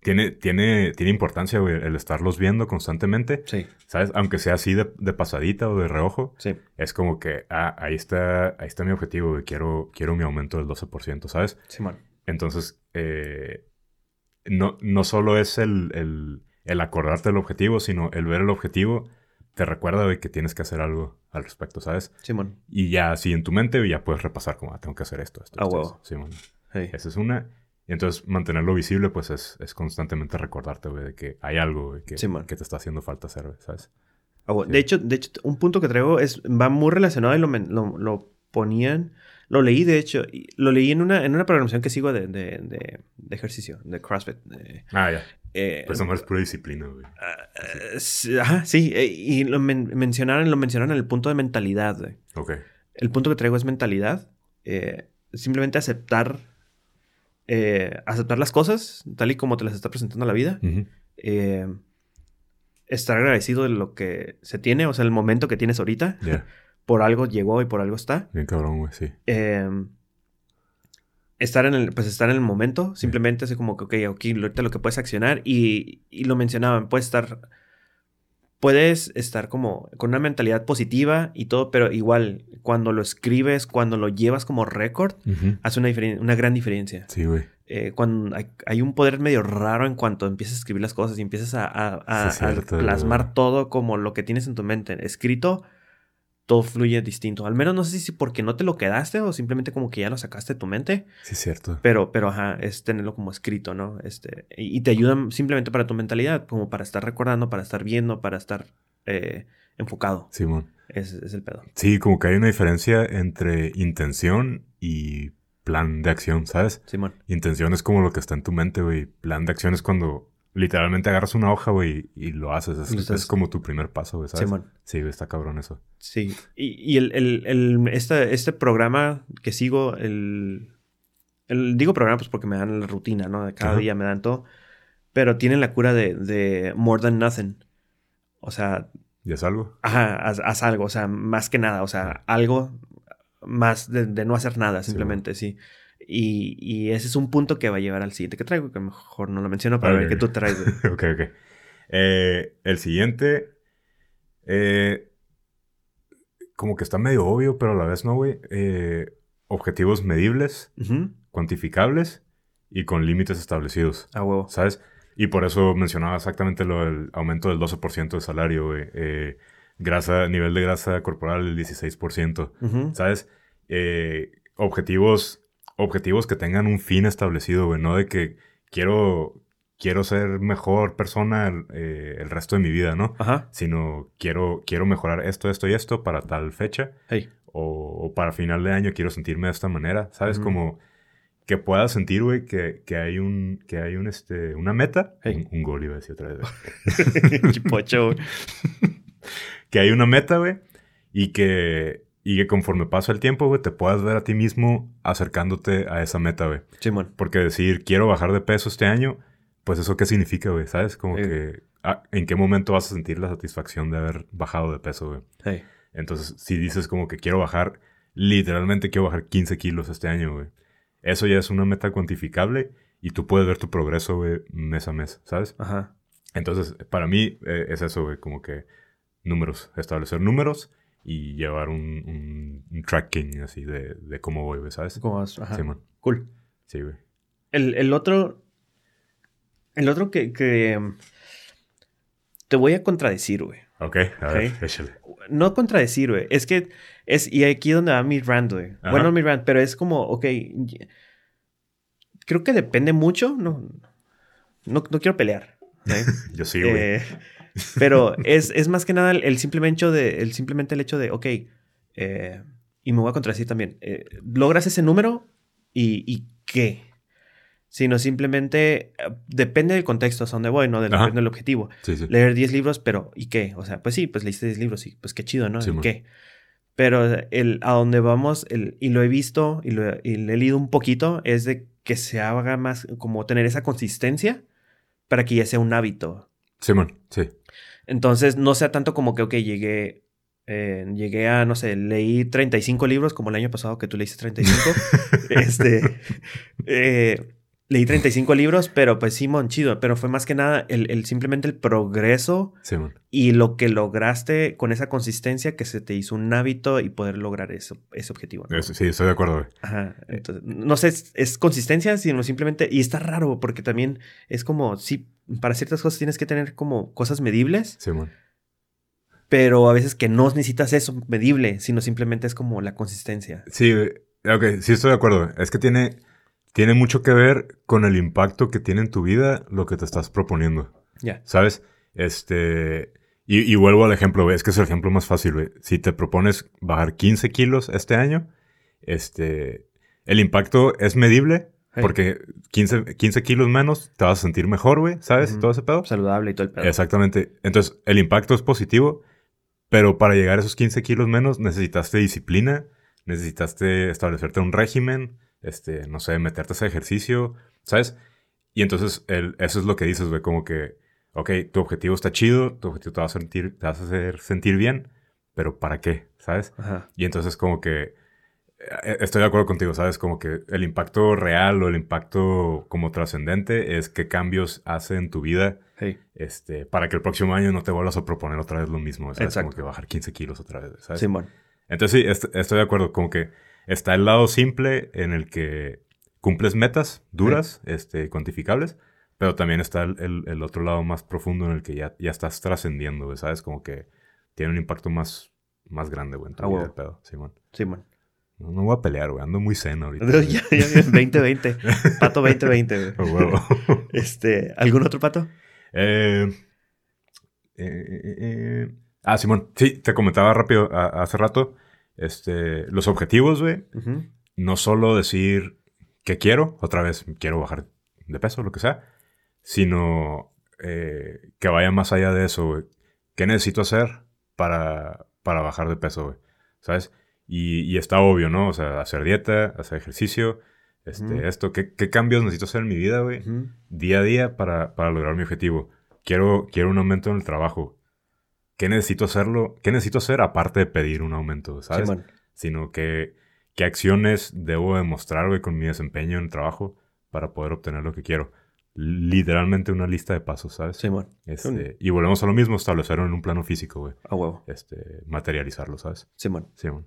Tiene, tiene, tiene importancia, güey, el estarlos viendo constantemente, Sí. ¿sabes? Aunque sea así de, de pasadita o de reojo, Sí. es como que, ah, ahí está, ahí está mi objetivo, güey, quiero, quiero mi aumento del 12%, ¿sabes? Simón. Entonces, eh, no, no solo es el, el, el acordarte del objetivo, sino el ver el objetivo te recuerda de que tienes que hacer algo al respecto, ¿sabes? Simón. Y ya así en tu mente ya puedes repasar como, ah, tengo que hacer esto, esto, Ah, man. Sí. Esa es una. Y entonces mantenerlo visible, pues es, es constantemente recordarte, güey, de que hay algo güey, que, que te está haciendo falta hacer, ¿sabes? Ah. Sí. De hecho, de hecho, un punto que traigo es va muy relacionado y lo, lo, lo ponían, lo leí de hecho, y lo leí en una, en una programación que sigo de, de, de- de ejercicio, de CrossFit. Ah, ya. eh, Pues nomás es pura disciplina, güey. ah, sí, ajá, sí, eh, y lo men- mencionaron, lo mencionaron en el punto de mentalidad. güey. Ok. El punto que traigo es mentalidad. eh, simplemente aceptar, eh, aceptar las cosas tal y como te las está presentando la vida. Eh, estar agradecido de lo que se tiene, o sea, el momento que tienes ahorita. Ya. Por algo llegó y por algo está. Bien cabrón, güey, sí. Eh, estar en el, pues estar en el momento, simplemente así como que, ok, aquí ahorita lo que puedes accionar y, y lo mencionaban, puedes estar, puedes estar como con una mentalidad positiva y todo, pero igual cuando lo escribes, cuando lo llevas como récord, Ujú. hace una, una gran diferencia. Sí, güey. Eh, cuando hay, hay un poder medio raro en cuanto empiezas a escribir las cosas y empiezas a, a- a- Sí, a cierto. plasmar todo como lo que tienes en tu mente. Escrito, todo fluye distinto. Al menos no sé si porque no te lo quedaste o simplemente como que ya lo sacaste de tu mente. Sí, es cierto. Pero, pero ajá, es tenerlo como escrito, ¿no? Este, y, y te ayudan simplemente para tu mentalidad, como para estar recordando, para estar viendo, para estar eh, enfocado. Simón. Es, es el pedo. Sí, como que hay una diferencia entre intención y plan de acción, ¿sabes? Simón. Intención es como lo que está en tu mente, güey. Plan de acción es cuando literalmente agarras una hoja, güey, y lo haces. Es, como tu primer paso, güey, ¿sabes? Simón. Sí, güey, está cabrón eso. Sí. Y, y el, el- el- este, este programa que sigo, el, el- Digo programa pues porque me dan la rutina, ¿no? De cada Ajá. día me dan todo. Pero tienen la cura de, de more than nothing. O sea, ¿Y es algo? ajá, haz, haz algo. O sea, más que nada. O sea, algo más de, de no hacer nada, Sí, simplemente, sí. Y, y ese es un punto que va a llevar al siguiente que traigo, que mejor no lo menciono para ver qué tú traes. güey. [LAUGHS] ok, ok. Eh, el siguiente. eh, como que está medio obvio, pero a la vez no, güey. Eh, objetivos medibles, cuantificables y con límites establecidos. A huevo. ¿Sabes? Y por eso mencionaba exactamente lo del aumento del 12% de salario, güey. Grasa, nivel de grasa corporal el 16%. Ujú. ¿Sabes? Objetivos, objetivos que tengan un fin establecido, güey. No de que quiero, quiero ser mejor persona eh, el resto de mi vida, ¿no? Ajá. Sino quiero, quiero mejorar esto, esto y esto para tal fecha. Hey. O, o para final de año quiero sentirme de esta manera. ¿Sabes? Como que puedas sentir, güey, que, que hay un, que hay un, este, una meta. Hey. Un, un gol, iba a decir otra vez. Chipocho, güey. [LAUGHS] [LAUGHS] que hay una meta, güey, y que, y que conforme pasa el tiempo, güey, te puedas ver a ti mismo acercándote a esa meta, güey. Simón. Porque decir, quiero bajar de peso este año, pues eso qué significa, güey, ¿sabes? Como Sí. que, ah, ¿en qué momento vas a sentir la satisfacción de haber bajado de peso, güey? Hey. Entonces, si dices como que quiero bajar, literalmente quiero bajar 15 kilos este año, güey. Eso ya es una meta cuantificable y tú puedes ver tu progreso, güey, mes a mes, ¿sabes? Ajá. Entonces, para mí eh, es eso, güey, como que números, establecer números y llevar un, un- un tracking así de, de cómo voy, ¿sabes? ¿Cómo vas? Ajá. Simón. Cool. Sí, güey. El, el otro. El otro que, que, Te voy a contradecir, güey. Ok, a ver, Ok. échale. No contradecir, güey. Es que. Es, y aquí donde va mi rant, güey. Ajá. Bueno, mi rant, pero es como, ok. Creo que depende mucho. No, no, no quiero pelear. ¿eh? [LAUGHS] Yo sí, güey. Eh, pero es, es más que nada el, el simplemente hecho de, el simplemente el hecho de, ok, eh, y me voy a contradecir también, eh, logras ese número y, y qué. Sino simplemente eh, depende del contexto a donde voy, ¿no? Ajá. depende del objetivo. sí, sí. Leer 10 libros, pero ¿y qué? O sea, pues sí, pues leíste 10 libros y pues qué chido, ¿no? Sí, ¿Y man. qué? Pero el, a donde vamos, el, y lo he visto y lo, y lo he leído un poquito, es de que se haga más, como tener esa consistencia para que ya sea un hábito. Simón, sí. Entonces, no sea tanto como que, ok, llegué, eh, llegué a, no sé, leí 35 libros, como el año pasado que tú leíste 35. [LAUGHS] este, eh, leí 35 libros, pero pues Simón, chido. Pero fue más que nada el, el- simplemente el progreso Simón. y lo que lograste con esa consistencia que se te hizo un hábito y poder lograr eso, ese objetivo. sí, estoy de acuerdo, güey. Ajá. Entonces, no sé, es, es consistencia, sino simplemente. Y está raro, porque también es como, sí, para ciertas cosas tienes que tener como cosas medibles, Simón. pero a veces que no necesitas eso medible, sino simplemente es como la consistencia. Sí. Ok, sí estoy de acuerdo. Es que tiene, tiene mucho que ver con el impacto que tiene en tu vida lo que te estás proponiendo. Ya. ¿Sabes? Este. Y, y vuelvo al ejemplo, güey. Es que es el ejemplo más fácil, güey. Si te propones bajar 15 kilos este año, este. El impacto es medible. Hey. Porque 15, 15 kilos menos te vas a sentir mejor, güey. ¿Sabes? Todo ese pedo. Saludable y todo el pedo. Exactamente. Entonces, el impacto es positivo, pero para llegar a esos 15 kilos menos necesitaste disciplina, necesitaste establecerte un régimen, este, no sé, meterte a ese ejercicio, ¿sabes? Y entonces, el, eso es lo que dices, güey, como que, ok, tu objetivo está chido, tu objetivo te va a, sentir, te vas a hacer sentir bien, pero ¿para qué? ¿Sabes? Ajá. Y entonces como que eh, estoy de acuerdo contigo, ¿sabes? Como que el impacto real o el impacto como trascendente es qué cambios hace en tu vida Hey. este, para que el próximo año no te vuelvas a proponer otra vez lo mismo, ¿sabes? Exacto. Como que bajar 15 kilos otra vez, ¿sabes? Simón. Entonces sí, est- estoy de acuerdo, como que está el lado simple en el que cumples metas duras, este, cuantificables, pero también está el, el- el otro lado más profundo en el que ya, ya estás trascendiendo, ¿sabes? Como que tiene un impacto más, más grande, güey, en tu Ah, vida, pedo, Simón. Simón. No, no voy a pelear, güey, ando muy zen ahorita. [LAUGHS] ya, ya, ya, [LAUGHS] 2020. Pato 2020, güey. A huevo. [LAUGHS] Este, ¿algún otro pato? Eh, eh, eh, eh. Ah, Simón. Sí, te comentaba rápido a- hace rato. Este, los objetivos, güey. No solo decir que quiero, otra vez quiero bajar de peso, lo que sea, sino eh, que vaya más allá de eso, güey. ¿Qué necesito hacer para, para bajar de peso, güey? ¿Sabes? Y, y está obvio, ¿no? O sea, hacer dieta, hacer ejercicio, este, esto. ¿Qué, ¿Qué cambios necesito hacer en mi vida, güey? Día a día para, para lograr mi objetivo. Quiero, quiero un aumento en el trabajo. ¿Qué necesito hacerlo? ¿Qué necesito hacer aparte de pedir un aumento, sabes? Simón. Sino que qué acciones debo demostrar, güey, con mi desempeño en el trabajo para poder obtener lo que quiero. Literalmente una lista de pasos, ¿sabes? Simón. Este, y volvemos a lo mismo, establecerlo en un plano físico, güey. A huevo. Este, materializarlo, ¿sabes? Simón. Sí, man.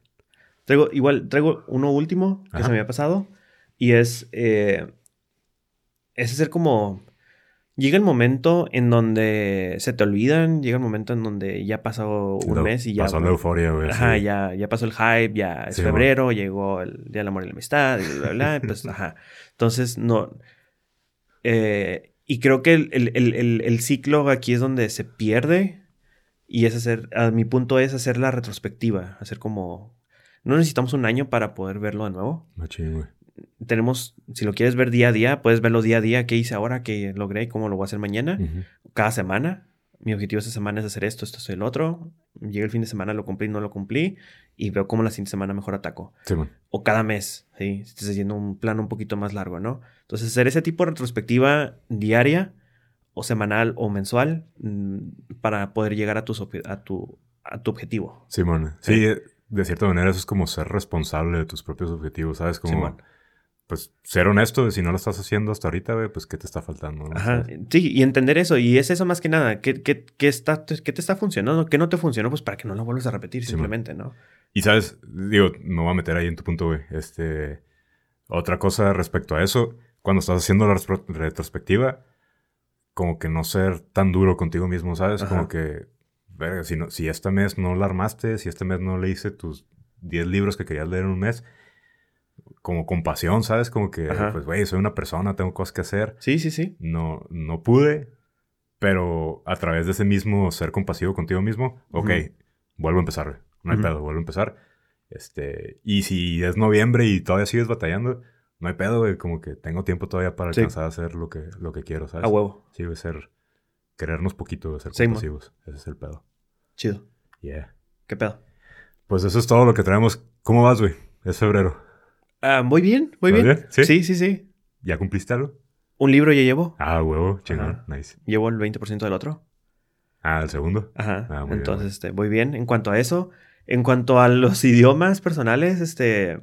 Traigo, igual, traigo uno último que Ajá. se me había pasado. Y es. eh, es hacer como. Llega el momento en donde se te olvidan, llega el momento en donde ya pasó un Lo- mes y ya... Pasó la euforia, güey. Ajá, sí. ya, ya pasó el hype, ya es Sí, febrero, llegó el Día del Amor y la Amistad, y bla, bla, bla, pues, [LAUGHS] ajá. Entonces, no... eh, y creo que el, el- el- el- el ciclo aquí es donde se pierde y es hacer, a mi punto es hacer la retrospectiva, hacer como... No necesitamos un año para poder verlo de nuevo. Machín, güey. Tenemos, si lo quieres ver día a día, puedes verlo día a día, qué hice ahora, qué logré, cómo lo voy a hacer mañana cada semana. Mi objetivo esta semana es hacer esto, esto es el otro. Llega el fin de semana, lo cumplí, no lo cumplí. Y veo cómo la siguiente semana mejor ataco. Sí. O cada mes, ¿sí? Si estás haciendo un plan un poquito más largo, ¿no? Entonces, hacer ese tipo de retrospectiva diaria o semanal o mensual mm, para poder llegar a, tus a, tu, a tu objetivo. Simón. Sí, de cierta manera eso es como ser responsable de tus propios objetivos, ¿sabes? Como, Simón. Pues, ser honesto si no lo estás haciendo hasta ahorita, güey, pues, ¿qué te está faltando? no? Ajá. Sí, y entender eso. Y es eso más que nada. ¿Qué, qué, qué está, qué te está funcionando? ¿Qué no te funcionó? Pues para que no lo vuelvas a repetir Sí, simplemente, ¿no? Y, ¿sabes? Digo, me voy a meter ahí en tu punto, güey. Este... Otra cosa respecto a eso, cuando estás haciendo la retro- retrospectiva, como que no ser tan duro contigo mismo, ¿sabes? Ajá. Como que, verga, si, no, si este mes no la armaste, si este mes no leíste tus 10 libros que querías leer en un mes, como compasión, ¿sabes? Como que, Ajá. pues, güey, soy una persona, tengo cosas que hacer. Sí, sí, sí. No, no pude, pero a través de ese mismo ser compasivo contigo mismo, ok, Ujú. vuelvo a empezar. No hay Ujú. pedo, vuelvo a empezar. Este, y si es noviembre y todavía sigues batallando, no hay pedo, güey. Como que tengo tiempo todavía para Sí. alcanzar a hacer lo que, lo que quiero, ¿sabes? A huevo. Sí, güey, ser, querernos poquito, ser Sí, compasivos. Ese es el pedo. Chido. Yeah. ¿Qué pedo? Pues eso es todo lo que traemos. ¿Cómo vas, güey? Es febrero. Muy bien, muy ¿Vas bien. bien? ¿Sí? sí, sí, sí. ¿Ya cumpliste algo? Un libro ya llevo. Ah, huevo, chingón, nice. Llevo el 20% del otro. Ah, el segundo. Ajá. Ah, muy Entonces, este, muy bien. En cuanto a eso, en cuanto a los [LAUGHS] idiomas personales, este,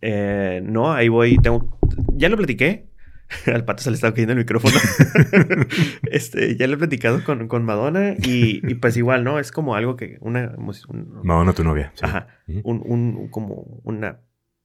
eh, no, ahí voy. Tengo, ya lo platiqué. [LAUGHS] Al pato se le estaba cayendo el micrófono. [LAUGHS] este, ya lo he platicado con, con Madonna y, y pues igual, ¿no? Es como algo que una, un- Madonna, tu novia. Sí. ajá, un, un- como una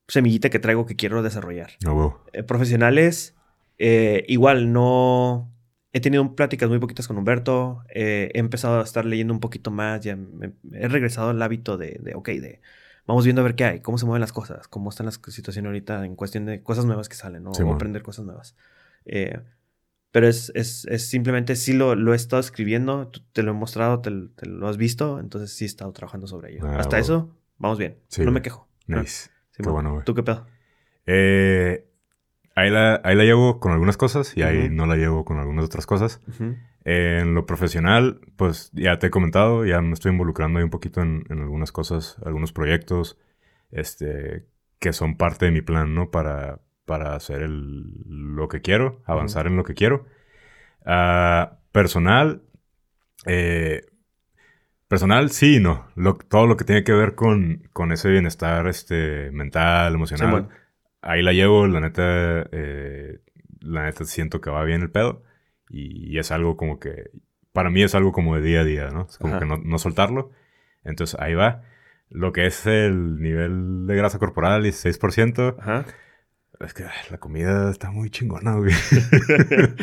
semillita que traigo que quiero desarrollar. Ah, huevo. Eh, profesionales, eh, igual no... He tenido pláticas muy poquitas con Humberto. eh, he empezado a estar leyendo un poquito más. Ya me- he regresado al hábito de, de, ok, de... Vamos viendo a ver qué hay, cómo se mueven las cosas, cómo están las situaciones ahorita en cuestión de cosas nuevas que salen, ¿no? Simón. o aprender cosas nuevas. Eh, pero es, es, es simplemente, sí lo, lo he estado escribiendo, te lo he mostrado, te, te lo has visto, entonces sí he estado trabajando sobre ello. Ah, Hasta eso, vamos bien. Sí, no me quejo. Nice. Qué Simón. bueno, güey. ¿Tú qué pedo? Eh, ahí, la, ahí la llevo con algunas cosas y ahí no la llevo con algunas otras cosas. En lo profesional, pues ya te he comentado, ya me estoy involucrando ahí un poquito en, en algunas cosas, algunos proyectos, este, que son parte de mi plan, ¿no? Para, para hacer el, lo que quiero, avanzar en lo que quiero. Ah, personal, eh, personal, sí y no. Lo- todo lo que tiene que ver con, con ese bienestar este, mental, emocional. Simón. Ahí la llevo, la neta, eh, la neta siento que va bien el pedo. Y, es algo como que, para mí es algo como de día a día, ¿no? Es como Ajá. que no, no soltarlo. Entonces ahí va. Lo que es el nivel de grasa corporal, 16%. Ajá. Es que ay, la comida está muy chingona, güey. [LAUGHS]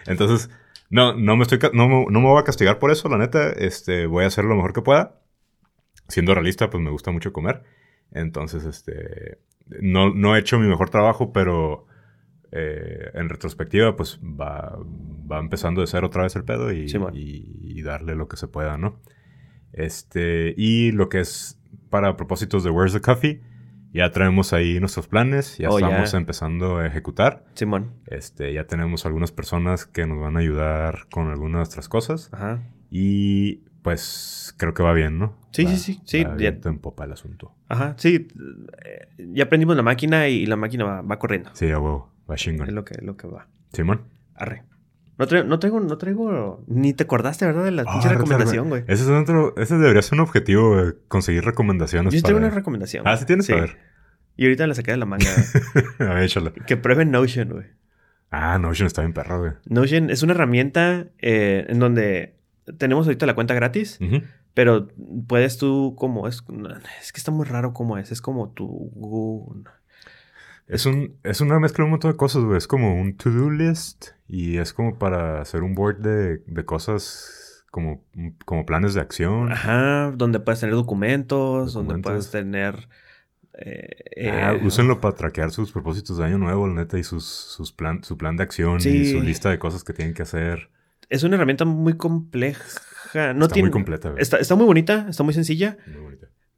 [LAUGHS] Entonces, no, no me estoy no, me- no me voy a castigar por eso, la neta. Este, voy a hacer lo mejor que pueda. Siendo realista, pues me gusta mucho comer. Entonces, este, no, no he hecho mi mejor trabajo, pero eh, en retrospectiva, pues va, va empezando de ser otra vez el pedo y- y darle lo que se pueda, ¿no? Este, y lo que es para propósitos de Where's the Coffee, ya traemos ahí nuestros planes, ya Oh, ya. estamos empezando a ejecutar. Simón. Este, ya tenemos algunas personas que nos van a ayudar con algunas de nuestras cosas. Ajá. Y pues creo que va bien, ¿no? Sí, Va- sí, sí, sí, va ya- viento en popa el asunto. Ajá. Sí. eh, Ya aprendimos la máquina y la máquina va, va corriendo. Sí, a huevo. Va Es chingón. lo que, lo que va. Simón. Arre. No traigo, no traigo, no traigo. Ni te acordaste, ¿verdad? De la pinche claro, recomendación, güey. Ese, es otro- ese debería ser un objetivo, güey, conseguir recomendaciones. Yo sí tengo para- una recomendación. Ah. ¿sí tienes? A ver. Y ahorita la saqué de la manga. [LAUGHS] a ver, échala. que prueben Notion, güey. Ah, Notion está bien perro, güey. Notion es una herramienta eh, en donde tenemos ahorita la cuenta gratis, pero puedes tú como es, es que está muy raro cómo es, es como tu Google- Es, un, es una mezcla de un montón de cosas, güey. Es como un to-do list y es como para hacer un board de, de cosas como, como planes de acción. Ajá, donde puedes tener documentos, donde puedes tener... Eh, ah, eh, úsenlo para traquear sus propósitos de año nuevo, la neta, y sus, sus plan, su plan de acción y su lista de cosas que tienen que hacer. Es una herramienta muy compleja. No está muy completa. Está, está, muy bonita, está muy sencilla. Muy.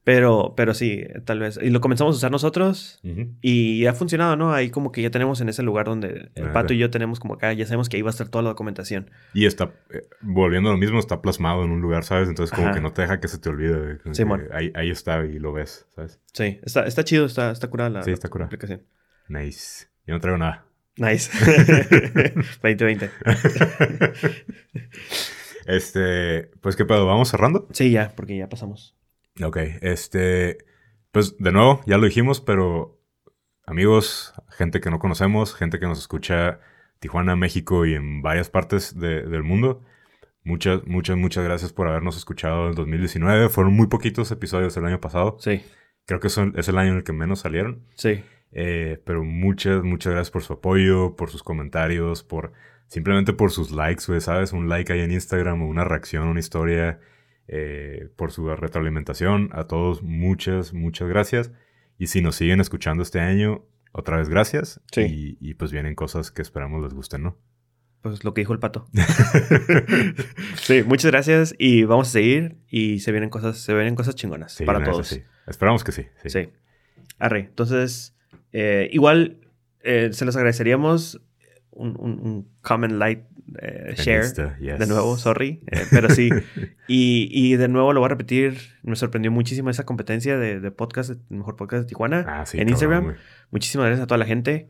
Pero, pero sí, tal vez. Y lo comenzamos a usar nosotros y ha funcionado, ¿no? Ahí como que ya tenemos en ese lugar donde el pato y yo tenemos como acá, ya sabemos que ahí va a estar toda la documentación. Y está, eh, volviendo a lo mismo, está plasmado en un lugar, ¿sabes? Entonces como que no te deja que se te olvide. Sí, ahí, ahí, está y lo ves, ¿sabes? Sí, está, está chido, está, está curada la, sí, está curada. aplicación. Nice. Yo no traigo nada. Nice. [LAUGHS] 2020. este, pues qué pedo, ¿vamos cerrando? Sí, ya, porque ya pasamos. Ok, este, pues de nuevo, ya lo dijimos, pero amigos, gente que no conocemos, gente que nos escucha Tijuana, México y en varias partes del mundo, muchas, muchas, muchas gracias por habernos escuchado en 2019. Fueron muy poquitos episodios el año pasado. Sí. Creo que son, es el año en el que menos salieron. Sí. Eh, pero muchas, muchas gracias por su apoyo, por sus comentarios, por simplemente por sus likes, ¿sabes? Un like ahí en Instagram o una reacción, una historia. Eh, por su retroalimentación. A todos muchas, muchas gracias. Y si nos siguen escuchando este año, otra vez gracias. Y, pues vienen cosas que esperamos les gusten, ¿no? Pues lo que dijo el pato. [LAUGHS] sí, muchas gracias y vamos a seguir y se vienen cosas, se vienen cosas chingonas para todos. Esperamos que sí. Sí. Arre, entonces, eh, igual eh, se los agradeceríamos un, un, un comment light eh, share de nuevo, sorry, eh, pero sí. [LAUGHS] y, y, de nuevo lo voy a repetir, me sorprendió muchísimo esa competencia de, de podcast, el mejor podcast de Tijuana ah, en Instagram. Muchísimas gracias a toda la gente.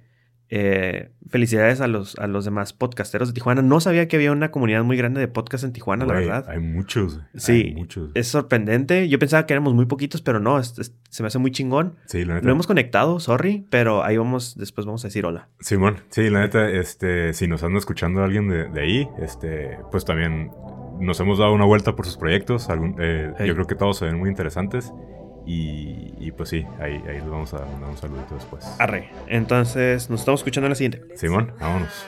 Eh, felicidades a los, a los demás podcasteros de Tijuana. No sabía que había una comunidad muy grande de podcast en Tijuana, la verdad. Hay muchos. Sí, muchos. es sorprendente. Yo pensaba que éramos muy poquitos, pero no, se me hace muy chingón. Sí, la neta. No hemos conectado, sorry, pero ahí vamos, después vamos a decir hola. Simón, sí, la neta, este, si nos anda escuchando alguien de, de ahí, este, pues también nos hemos dado una vuelta por sus proyectos. Eh, yo creo que todos se ven muy interesantes. Y, pues sí, ahí, ahí les vamos a mandar un saludito después. Arre. Entonces, nos estamos escuchando en la siguiente. Simón, vámonos.